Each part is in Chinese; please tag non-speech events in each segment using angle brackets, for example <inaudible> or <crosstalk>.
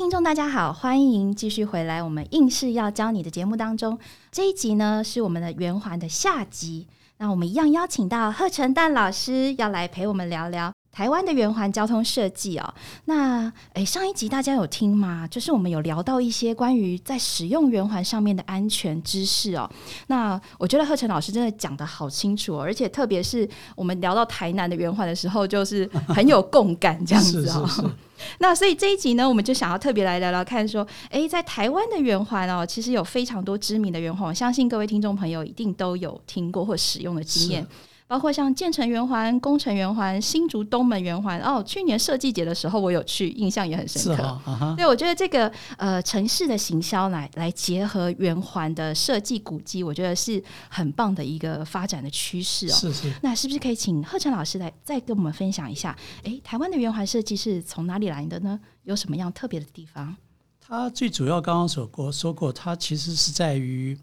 听众大家好，欢迎继续回来我们应试要教你的节目当中。这一集呢是我们的圆环的下集，那我们一样邀请到贺成蛋老师要来陪我们聊聊。台湾的圆环交通设计哦，那诶，上一集大家有听吗？就是我们有聊到一些关于在使用圆环上面的安全知识哦。那我觉得贺晨老师真的讲的好清楚，哦而且特别是我们聊到台南的圆环的时候，就是很有共感这样子哦。<laughs> <laughs> 那所以这一集呢，我们就想要特别来聊聊看，说，诶，在台湾的圆环哦，其实有非常多知名的圆环，我相信各位听众朋友一定都有听过或使用的经验。包括像建成圆环、工程圆环、新竹东门圆环哦，去年设计节的时候我有去，印象也很深刻。对，我觉得这个呃城市的行销来来结合圆环的设计古迹，我觉得是很棒的一个发展的趋势哦。是是。那是不是可以请贺晨老师来再跟我们分享一下？哎，台湾的圆环设计是从哪里来的呢？有什么样特别的地方？它最主要刚刚说过说过，它其实是在于。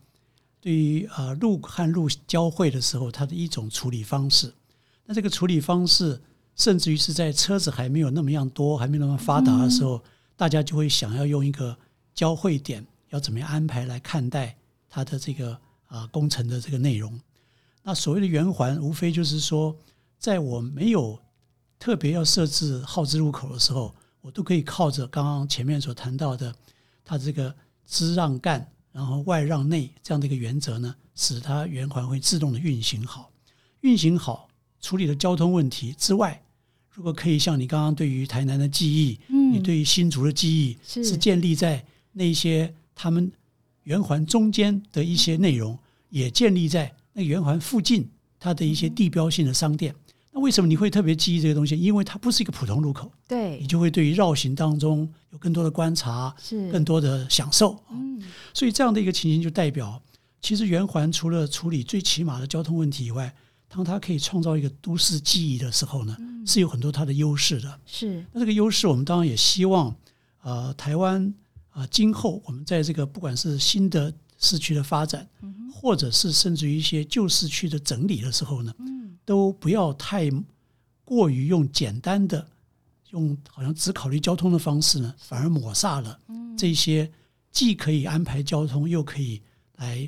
对于啊路和路交汇的时候，它的一种处理方式。那这个处理方式，甚至于是在车子还没有那么样多、还没那么发达的时候，大家就会想要用一个交汇点，要怎么样安排来看待它的这个啊工程的这个内容。那所谓的圆环，无非就是说，在我没有特别要设置号字入口的时候，我都可以靠着刚刚前面所谈到的它这个支让干。然后外让内这样的一个原则呢，使它圆环会自动的运行好，运行好，处理了交通问题之外，如果可以像你刚刚对于台南的记忆，嗯，你对于新竹的记忆是建立在那些他们圆环中间的一些内容，也建立在那圆环附近它的一些地标性的商店。那为什么你会特别记忆这个东西？因为它不是一个普通路口，对你就会对于绕行当中有更多的观察，是更多的享受。嗯，所以这样的一个情形就代表，其实圆环除了处理最起码的交通问题以外，当它可以创造一个都市记忆的时候呢，是有很多它的优势的。是。那这个优势，我们当然也希望，呃，台湾啊，今后我们在这个不管是新的市区的发展，或者是甚至于一些旧市区的整理的时候呢。都不要太过于用简单的用好像只考虑交通的方式呢，反而抹煞了这些既可以安排交通又可以来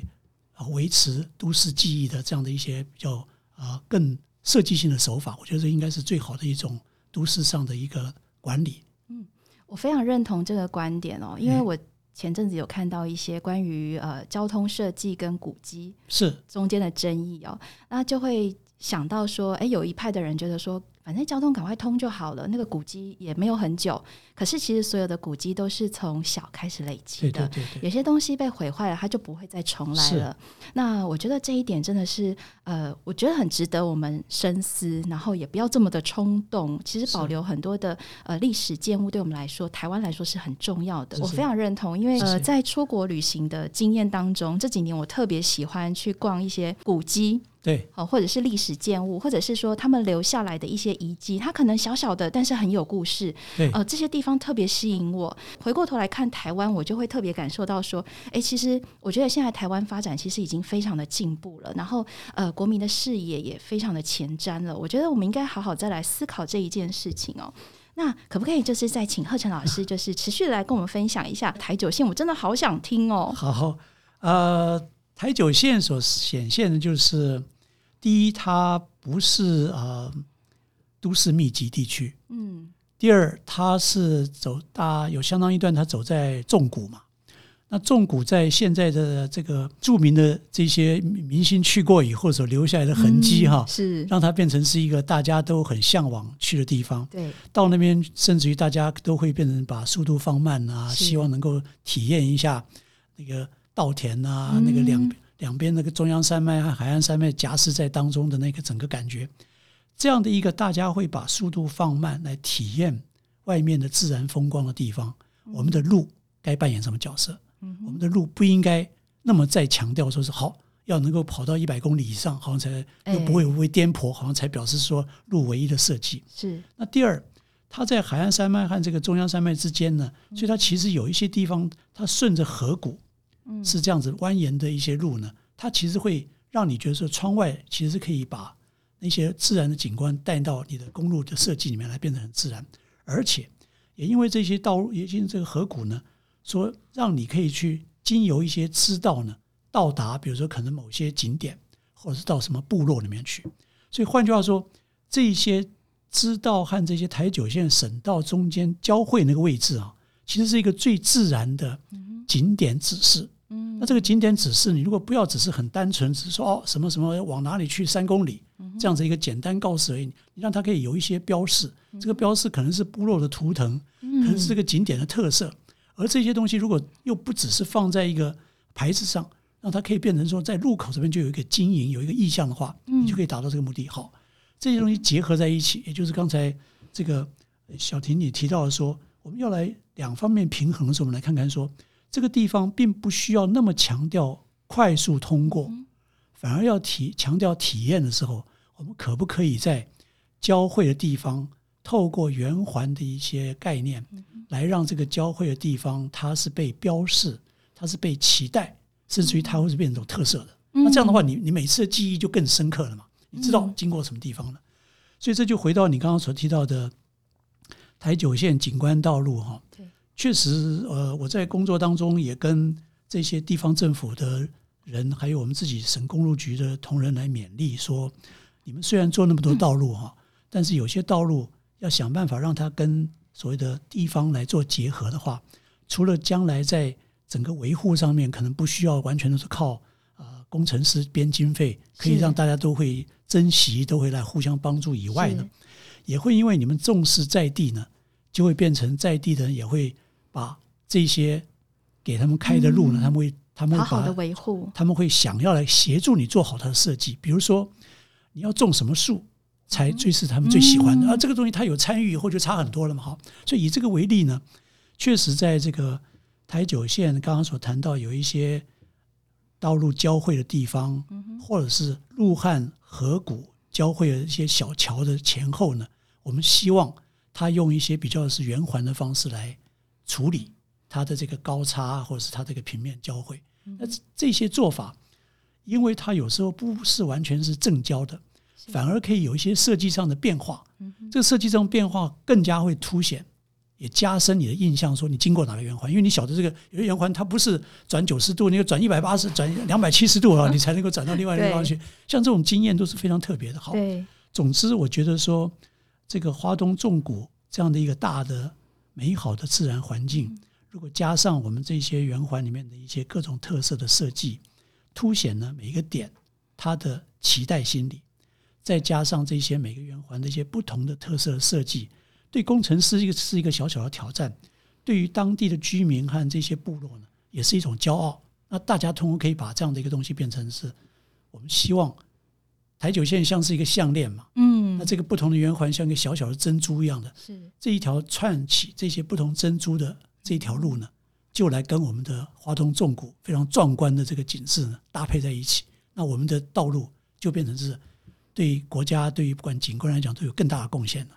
维持都市记忆的这样的一些比较啊更设计性的手法。我觉得这应该是最好的一种都市上的一个管理。嗯，我非常认同这个观点哦，因为我前阵子有看到一些关于呃交通设计跟古迹是中间的争议哦，那就会。想到说，哎，有一派的人觉得说，反正交通赶快通就好了，那个古迹也没有很久。可是其实所有的古迹都是从小开始累积的，对对对。有些东西被毁坏了，它就不会再重来了。那我觉得这一点真的是，呃，我觉得很值得我们深思，然后也不要这么的冲动。其实保留很多的呃历史建物，对我们来说，台湾来说是很重要的。我非常认同，因为呃，在出国旅行的经验当中，这几年我特别喜欢去逛一些古迹。对，好，或者是历史建物，或者是说他们留下来的一些遗迹，它可能小小的，但是很有故事。对，呃，这些地方特别吸引我。回过头来看台湾，我就会特别感受到说，哎，其实我觉得现在台湾发展其实已经非常的进步了，然后呃，国民的视野也非常的前瞻了。我觉得我们应该好好再来思考这一件事情哦。那可不可以就是再请贺晨老师，就是持续的来跟我们分享一下台九线？我真的好想听哦。好，呃。台九线所显现的就是，第一，它不是呃都市密集地区，嗯。第二，它是走大有相当一段，它走在重谷嘛。那重谷在现在的这个著名的这些明星去过以后所留下来的痕迹哈，是让它变成是一个大家都很向往去的地方。对，到那边甚至于大家都会变成把速度放慢啊，希望能够体验一下那个。稻田啊，那个两两边那个中央山脉和海岸山脉夹实在当中的那个整个感觉，这样的一个大家会把速度放慢来体验外面的自然风光的地方，我们的路该扮演什么角色？我们的路不应该那么再强调说是好要能够跑到一百公里以上，好像才又不会不会颠簸，好像才表示说路唯一的设计是。那第二，它在海岸山脉和这个中央山脉之间呢，所以它其实有一些地方它顺着河谷。是这样子蜿蜒的一些路呢，它其实会让你觉得说，窗外其实是可以把那些自然的景观带到你的公路的设计里面来，变得很自然，而且也因为这些道路，也因为这个河谷呢，说让你可以去经由一些支道呢，到达，比如说可能某些景点，或者是到什么部落里面去。所以换句话说，这些支道和这些台九线省道中间交汇那个位置啊，其实是一个最自然的景点指示。嗯那这个景点指示，你如果不要只是很单纯，只是说哦什么什么往哪里去三公里这样子一个简单告示而已，你让它可以有一些标示，这个标示可能是部落的图腾，可能是这个景点的特色，而这些东西如果又不只是放在一个牌子上，让它可以变成说在路口这边就有一个经营有一个意向的话，你就可以达到这个目的。好，这些东西结合在一起，也就是刚才这个小婷你提到的说，我们要来两方面平衡的时候，我们来看看说。这个地方并不需要那么强调快速通过，反而要体强调体验的时候，我们可不可以在交汇的地方，透过圆环的一些概念，来让这个交汇的地方它是被标示，它是被期待，甚至于它会是变成一种特色的。那这样的话，你你每次的记忆就更深刻了嘛？你知道经过什么地方了？所以这就回到你刚刚所提到的台九线景观道路哈。确实，呃，我在工作当中也跟这些地方政府的人，还有我们自己省公路局的同仁来勉励说：你们虽然做那么多道路哈，但是有些道路要想办法让它跟所谓的地方来做结合的话，除了将来在整个维护上面可能不需要完全都是靠呃工程师编经费，可以让大家都会珍惜，都会来互相帮助以外呢，也会因为你们重视在地呢，就会变成在地的人也会。把这些给他们开的路呢，他们会他们会好好的维护，他们会想要来协助你做好它的设计。比如说，你要种什么树才最是他们最喜欢的，而这个东西他有参与以后就差很多了嘛。好，所以以这个为例呢，确实在这个台九线刚刚所谈到有一些道路交汇的地方，或者是陆汉河谷交汇的一些小桥的前后呢，我们希望他用一些比较是圆环的方式来。处理它的这个高差，或者是它这个平面交汇，那这些做法，因为它有时候不是完全是正交的，反而可以有一些设计上的变化。这个设计上变化更加会凸显，也加深你的印象，说你经过哪个圆环，因为你晓得这个有些圆环它不是转九十度，你要转一百八十、转两百七十度啊，<laughs> 你才能够转到另外一个地方去。像这种经验都是非常特别的。好，总之我觉得说，这个花东重谷这样的一个大的。美好的自然环境，如果加上我们这些圆环里面的一些各种特色的设计，凸显了每一个点它的期待心理，再加上这些每个圆环的一些不同的特色设计，对工程师一个是一个小小的挑战，对于当地的居民和这些部落呢，也是一种骄傲。那大家通过可以把这样的一个东西变成是我们希望。台九线像是一个项链嘛，嗯，那这个不同的圆环像一个小小的珍珠一样的，是这一条串起这些不同珍珠的这一条路呢，就来跟我们的华东纵谷非常壮观的这个景致呢搭配在一起，那我们的道路就变成是对国家对于不管景观来讲都有更大的贡献了。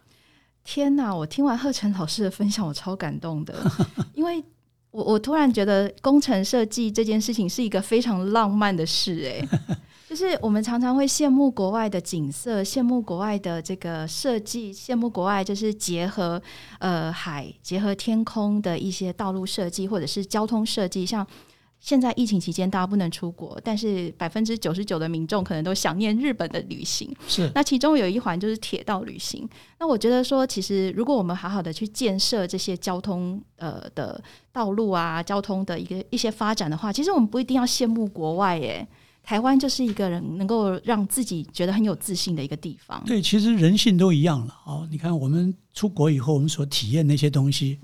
天哪！我听完贺晨老师的分享，我超感动的，<laughs> 因为我我突然觉得工程设计这件事情是一个非常浪漫的事，哎。就是我们常常会羡慕国外的景色，羡慕国外的这个设计，羡慕国外就是结合呃海、结合天空的一些道路设计，或者是交通设计。像现在疫情期间大家不能出国，但是百分之九十九的民众可能都想念日本的旅行。是，那其中有一环就是铁道旅行。那我觉得说，其实如果我们好好的去建设这些交通呃的道路啊，交通的一个一些发展的话，其实我们不一定要羡慕国外耶。台湾就是一个人能够让自己觉得很有自信的一个地方。对，其实人性都一样了。哦，你看我们出国以后，我们所体验那些东西，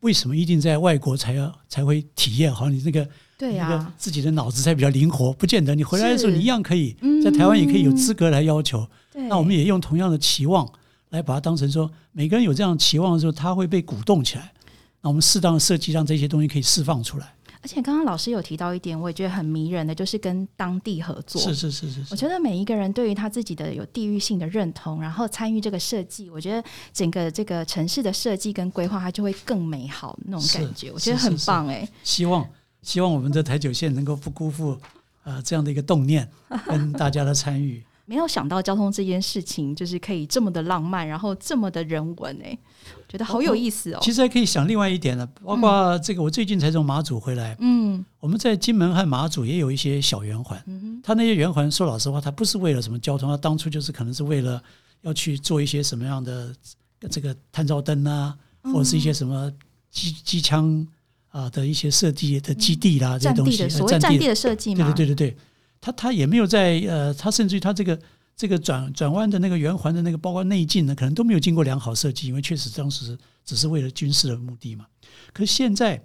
为什么一定在外国才要才会体验？好，你这个对呀，自己的脑子才比较灵活，不见得你回来的时候你一样可以在台湾也可以有资格来要求。那我们也用同样的期望来把它当成说，每个人有这样期望的时候，他会被鼓动起来。那我们适当的设计，让这些东西可以释放出来。而且刚刚老师有提到一点，我也觉得很迷人的，就是跟当地合作。是是是是。我觉得每一个人对于他自己的有地域性的认同，然后参与这个设计，我觉得整个这个城市的设计跟规划，它就会更美好那种感觉。我觉得很棒哎。希望希望我们的台九线能够不辜负呃这样的一个动念 <laughs> 跟大家的参与。没有想到交通这件事情就是可以这么的浪漫，然后这么的人文哎，觉得好有意思哦。其实还可以想另外一点呢，包括这个，我最近才从马祖回来，嗯，我们在金门和马祖也有一些小圆环，嗯它那些圆环说老实话，它不是为了什么交通，它当初就是可能是为了要去做一些什么样的这个探照灯啊，或者是一些什么机机枪啊的一些设计的基地啦，这些东西，所谓战地的设计嘛，对对对对对。他他也没有在呃，他甚至于他这个这个转转弯的那个圆环的那个，包括内径呢，可能都没有经过良好设计，因为确实当时只是为了军事的目的嘛。可是现在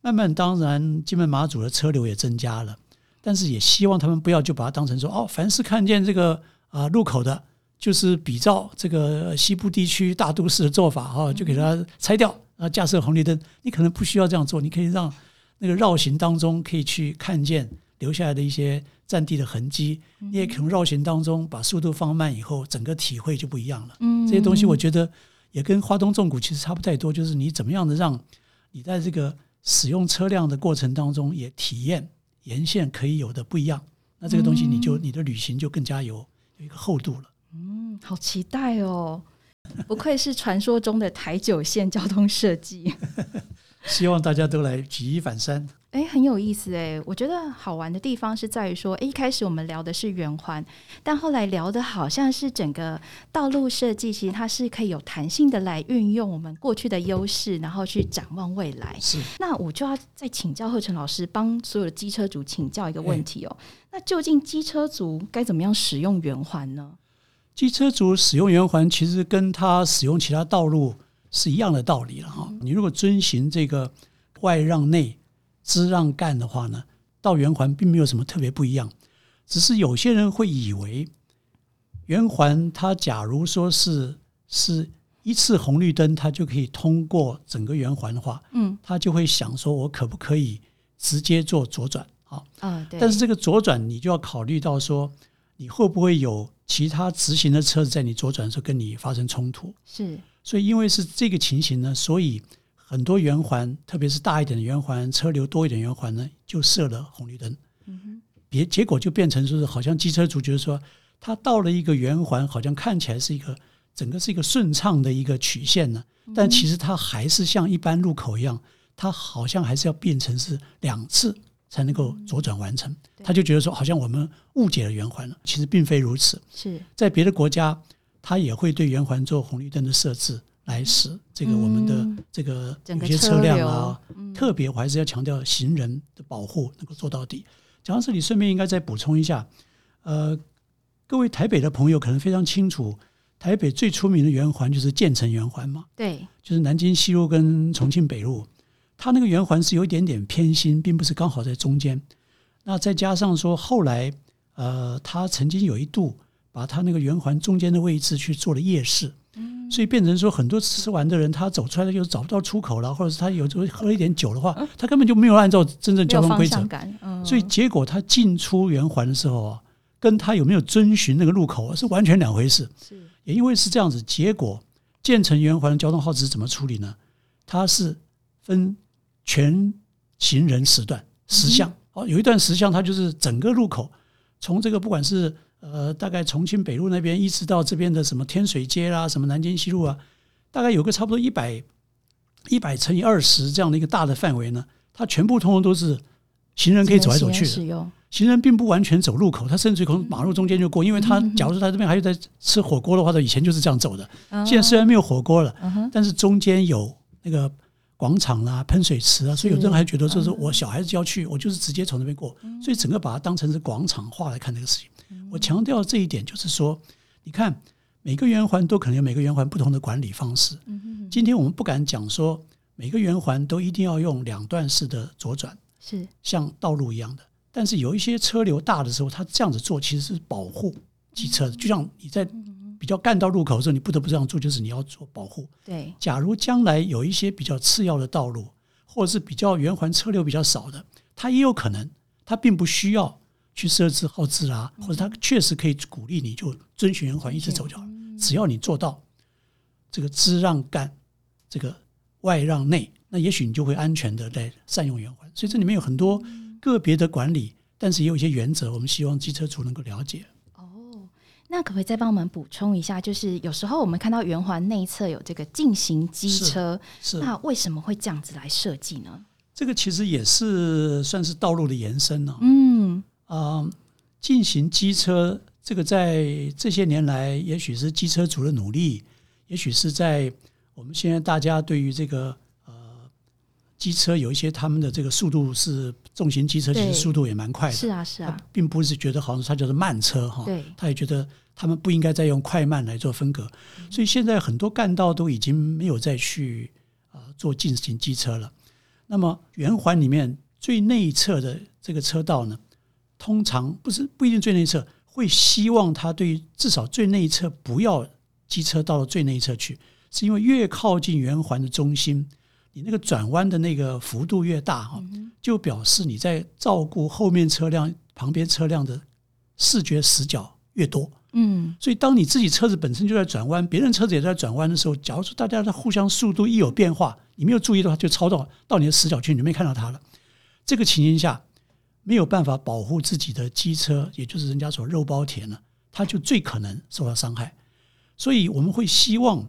慢慢，当然金门马祖的车流也增加了，但是也希望他们不要就把它当成说哦，凡是看见这个啊路口的，就是比照这个西部地区大都市的做法哈，就给它拆掉啊，架设红绿灯。你可能不需要这样做，你可以让那个绕行当中可以去看见留下来的一些。占地的痕迹，你也可能绕行当中把速度放慢以后，整个体会就不一样了。嗯，这些东西我觉得也跟花东纵谷其实差不太多，就是你怎么样的让你在这个使用车辆的过程当中也体验沿线可以有的不一样。那这个东西你就你的旅行就更加有有一个厚度了。嗯，<laughs> 好期待哦！不愧是传说中的台九线交通设计。希望大家都来举一反三。哎，很有意思哎！我觉得好玩的地方是在于说，一开始我们聊的是圆环，但后来聊的好像是整个道路设计，其实它是可以有弹性的来运用我们过去的优势，然后去展望未来。是，那我就要再请教贺晨老师，帮所有的机车族请教一个问题哦。那究竟机车族该怎么样使用圆环呢？机车族使用圆环，其实跟他使用其他道路是一样的道理了哈。你如果遵循这个外让内。知让干的话呢，到圆环并没有什么特别不一样，只是有些人会以为圆环它假如说是是一次红绿灯，它就可以通过整个圆环的话，嗯，他就会想说，我可不可以直接做左转啊？啊，对。但是这个左转你就要考虑到说，你会不会有其他直行的车子在你左转的时候跟你发生冲突？是。所以因为是这个情形呢，所以。很多圆环，特别是大一点的圆环，车流多一点圆环呢，就设了红绿灯。嗯哼，别结果就变成说是好像机车主觉得说，他到了一个圆环，好像看起来是一个整个是一个顺畅的一个曲线呢，但其实它还是像一般路口一样，它好像还是要变成是两次才能够左转完成。他就觉得说，好像我们误解了圆环了，其实并非如此。是在别的国家，他也会对圆环做红绿灯的设置。来使这个我们的这个有些车辆啊，特别我还是要强调行人的保护能够做到底。讲到这里，顺便应该再补充一下，呃，各位台北的朋友可能非常清楚，台北最出名的圆环就是建成圆环嘛，对，就是南京西路跟重庆北路，它那个圆环是有一点点偏心，并不是刚好在中间。那再加上说后来，呃，它曾经有一度把他那个圆环中间的位置去做了夜市。所以变成说，很多吃完的人，他走出来又找不到出口了，或者是他有时候喝了一点酒的话，他根本就没有按照真正交通规则。所以结果他进出圆环的时候啊，跟他有没有遵循那个路口啊，是完全两回事。是，也因为是这样子，结果建成圆环的交通号志怎么处理呢？它是分全行人时段十项哦，有一段十项，它就是整个路口从这个不管是。呃，大概重庆北路那边一直到这边的什么天水街啦，什么南京西路啊，大概有个差不多一百一百乘以二十这样的一个大的范围呢，它全部通通都是行人可以走来走去的。行人并不完全走路口，他甚至从马路中间就过，因为他假如说他这边还有在吃火锅的话，他以前就是这样走的。现在虽然没有火锅了，但是中间有那个广场啦、喷水池啊，所以有人还觉得就是我小孩子要去，我就是直接从那边过，所以整个把它当成是广场化来看这个事情。我强调这一点，就是说，你看每个圆环都可能有每个圆环不同的管理方式。嗯今天我们不敢讲说每个圆环都一定要用两段式的左转，是像道路一样的。但是有一些车流大的时候，它这样子做其实是保护机车的。就像你在比较干道路口的时候，你不得不这样做，就是你要做保护。对。假如将来有一些比较次要的道路，或者是比较圆环车流比较少的，它也有可能，它并不需要。去设置号志啊，或者他确实可以鼓励你，就遵循圆环一直走就好。只要你做到这个支让干，这个外让内，那也许你就会安全的在善用圆环。所以这里面有很多个别的管理，但是也有一些原则，我们希望机车主能够了解。那可不可以再帮我们补充一下？就是有时候我们看到圆环内侧有这个进行机车，是那为什么会这样子来设计呢？这个其实也是算是道路的延伸呢、嗯，啊、进行机车，这个在这些年来，也许是机车族的努力，也许是在我们现在大家对于这个呃机车有一些他们的这个速度是重型机车，其实速度也蛮快的，是啊，是他啊，并不是觉得好像它就是慢车哈，对，他也觉得他们不应该再用快慢来做分隔，嗯。所以现在很多干道都已经没有再去啊、呃做进行机车了。那么圆环里面最内侧的这个车道呢，通常不是不一定最内侧，会希望它对于至少最内侧不要机车到了最内侧去，是因为越靠近圆环的中心，你那个转弯的那个幅度越大哈，就表示你在照顾后面车辆、旁边车辆的视觉死角越多。嗯，所以，当你自己车子本身就在转弯，别人车子也在转弯的时候，假如说大家的互相速度一有变化，你没有注意的话，就超到到你的死角去，你就没看到它了。这个情形下，没有办法保护自己的机车，也就是人家所肉包铁呢，它就最可能受到伤害。所以，我们会希望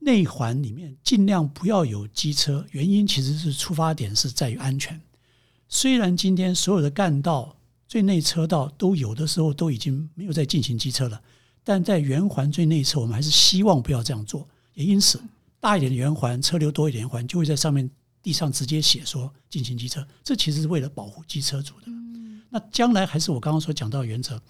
内环里面尽量不要有机车，原因其实是出发点是在于安全。虽然今天所有的干道、最内车道都有的时候都已经没有在进行机车了，但在圆环最内侧，我们还是希望不要这样做。也因此，大一点的圆环、车流多一点环，就会在上面地上直接写说进行机车。这其实是为了保护机车主的。那将来还是我刚刚所讲到的原则，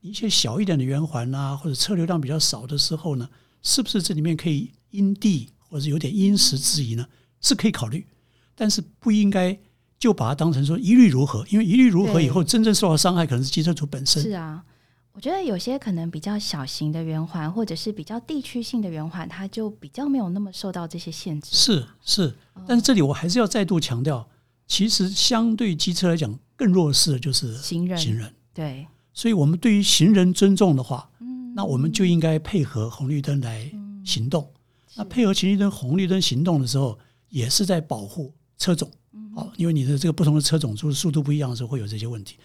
一些小一点的圆环啊，或者车流量比较少的时候呢，是不是这里面可以因地或者有点因时制宜呢？是可以考虑，但是不应该就把它当成说一律如何，因为一律如何以后真正受到伤害可能是机车主本身。是啊。我觉得有些可能比较小型的圆环，或者是比较地区性的圆环，它就比较没有那么受到这些限制。是是，但是这里我还是要再度强调，其实相对机车来讲，更弱势的就是行人行人。对，所以，我们对于行人尊重的话，嗯，那我们就应该配合红绿灯来行动。那配合红绿灯、红绿灯行动的时候，也是在保护车种。嗯好，因为你的这个不同的车种，就是速度不一样的时候，会有这些问题。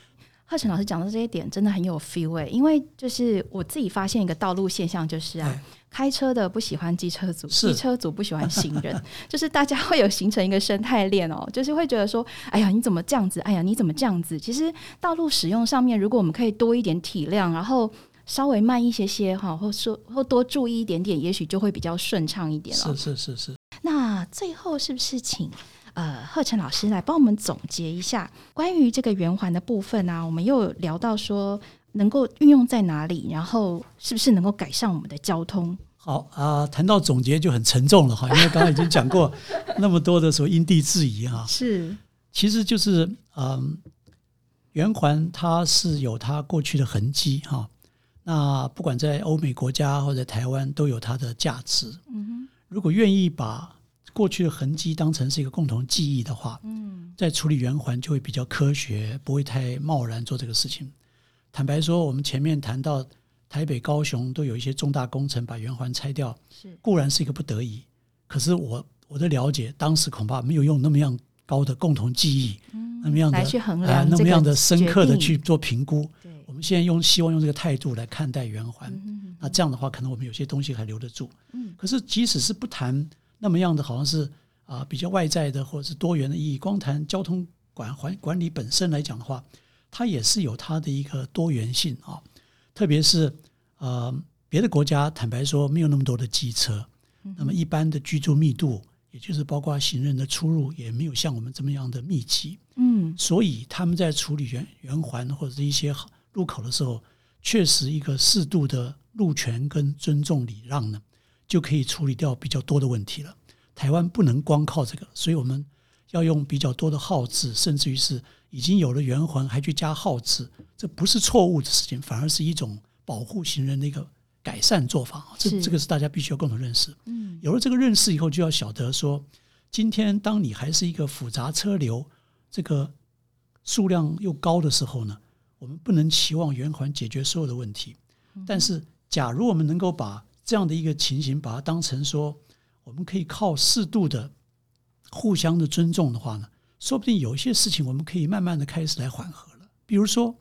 贺晨老师讲的这些点真的很有 feel 诶、因为就是我自己发现一个道路现象，就是啊，哎开车的不喜欢机车族，是机车族不喜欢行人，<laughs> 就是大家会有形成一个生态链哦，就是会觉得说，哎呀，你怎么这样子？哎呀，你怎么这样子？其实道路使用上面，如果我们可以多一点体谅，然后稍微慢一些些哈，或说或多注意一点点，也许就会比较顺畅一点了是。是是是，那最后是不是请呃贺晨老师来帮我们总结一下关于这个圆环的部分啊？我们又聊到说能够运用在哪里，然后是不是能够改善我们的交通？好啊、谈到总结就很沉重了哈，因为刚刚已经讲过 <laughs> 那么多的时候因地制宜哈。是其实就是嗯，圆环它是有它过去的痕迹哈。那不管在欧美国家或者台湾都有它的价值。嗯哼如果愿意把过去的痕迹当成是一个共同记忆的话，嗯在处理圆环就会比较科学，不会太贸然做这个事情。坦白说，我们前面谈到台北、高雄都有一些重大工程把圆环拆掉，是固然是一个不得已，可是我我的了解，当时恐怕没有用那么样高的共同记忆，嗯那么样的来去衡啊、那么样的深刻的去做评估。对我们现在用希望用这个态度来看待圆环，嗯那这样的话，可能我们有些东西还留得住。嗯可是即使是不谈那么样的，好像是啊、比较外在的或者是多元的意义，光谈交通管环管理本身来讲的话，它也是有它的一个多元性啊。特别是呃别的国家，坦白说没有那么多的机车，那么一般的居住密度，也就是包括行人的出入，也没有像我们这么样的密集。嗯所以他们在处理圆圆环或者是一些路口的时候，确实一个适度的路权跟尊重礼让呢，就可以处理掉比较多的问题了。台湾不能光靠这个，所以我们要用比较多的号字，甚至于是已经有了圆环还去加号字，这不是错误的事情，反而是一种保护行人的一个改善做法。这这个是大家必须要共同认识。嗯有了这个认识以后，就要晓得说，今天当你还是一个复杂车流，这个数量又高的时候呢，我们不能期望圆环解决所有的问题。但是，假如我们能够把这样的一个情形，把它当成说，我们可以靠适度的互相的尊重的话呢，说不定有一些事情我们可以慢慢的开始来缓和了。比如说，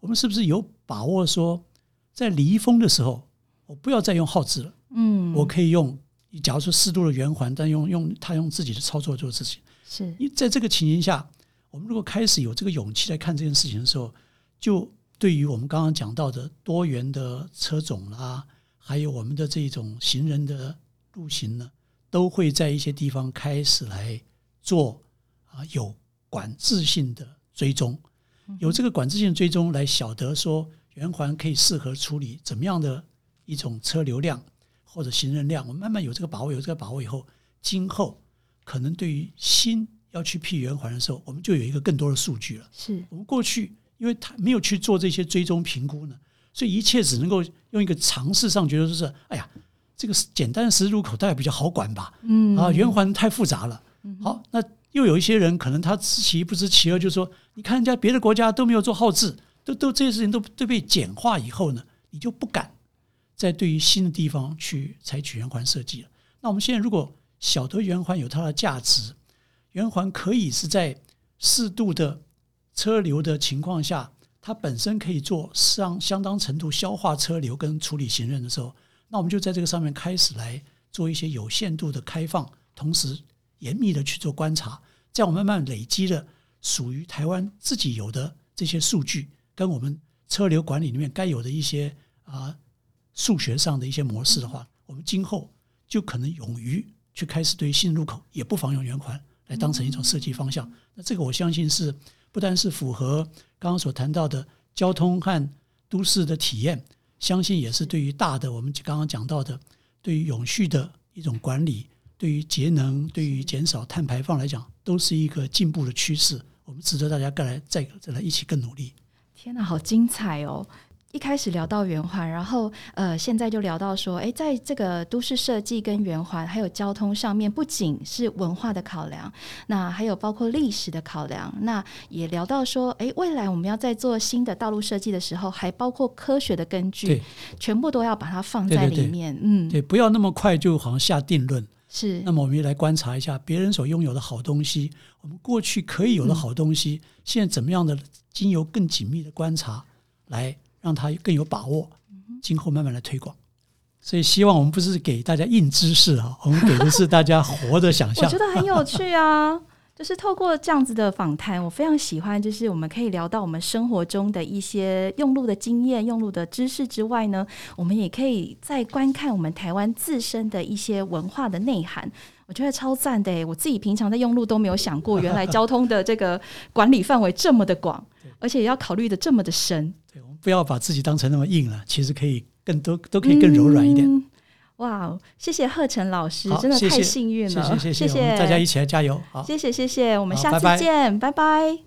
我们是不是有把握说，在离峰的时候，我不要再用耗资了，嗯，我可以用，假如说适度的圆环，但用用他用自己的操作做事情。是因为在这个情形下，我们如果开始有这个勇气来看这件事情的时候，就对于我们刚刚讲到的多元的车种啦，还有我们的这种行人的路行呢，都会在一些地方开始来做啊有管制性的追踪，有这个管制性追踪来晓得说圆环可以适合处理怎么样的一种车流量或者行人量，我们慢慢有这个把握，有这个把握以后，今后可能对于新要去辟圆环的时候，我们就有一个更多的数据了。是。我们过去因为他没有去做这些追踪评估呢，所以一切只能够用一个常识上觉得就是，哎呀，这个简单的十字路口大概比较好管吧，嗯啊，圆环太复杂了。好，那又有一些人可能他知其一不知其二，就说，你看人家别的国家都没有做号志，都都这些事情都都被简化以后呢，你就不敢再对于新的地方去采取圆环设计了。那我们现在如果晓得圆环有它的价值，圆环可以是在适度的车流的情况下，它本身可以做上相当程度消化车流跟处理行人的时候，那我们就在这个上面开始来做一些有限度的开放，同时严密的去做观察，这样我们慢慢累积了属于台湾自己有的这些数据，跟我们车流管理里面该有的一些啊数学上的一些模式的话，我们今后就可能勇于去开始对于新路口也不妨用圆环来当成一种设计方向。那这个我相信是不单是符合刚刚所谈到的交通和都市的体验，相信也是对于大的我们刚刚讲到的对于永续的一种管理，对于节能、对于减少碳排放来讲，都是一个进步的趋势。我们值得大家再来再再来一起更努力。天哪，好精彩哦！一开始聊到圆环，然后呃，现在就聊到说，哎，在这个都市设计跟圆环还有交通上面，不仅是文化的考量，那还有包括历史的考量，那也聊到说，哎，未来我们要在做新的道路设计的时候，还包括科学的根据，全部都要把它放在对对对里面。嗯，对，不要那么快就好像下定论。是那么我们也来观察一下别人所拥有的好东西，我们过去可以有的好东西，现在怎么样的经由更紧密的观察，来让他更有把握，今后慢慢来推广。所以希望我们不是给大家硬知识啊，<laughs> 我们给的是大家活的想象 <laughs> 我觉。得很有趣啊。<laughs> 就是透过这样子的访谈，我非常喜欢，就是我们可以聊到我们生活中的一些用路的经验、用路的知识之外呢，我们也可以再观看我们台湾自身的一些文化的内涵。我觉得超赞的我自己平常在用路都没有想过原来交通的这个管理范围这么的广 <laughs> 而且也要考虑的这么的深。对我们不要把自己当成那么硬了其实可以更多都可以更柔软一点哇谢谢贺晨老师真的太幸运了谢谢谢谢大家一起来加油好谢谢谢谢我们下次见拜拜。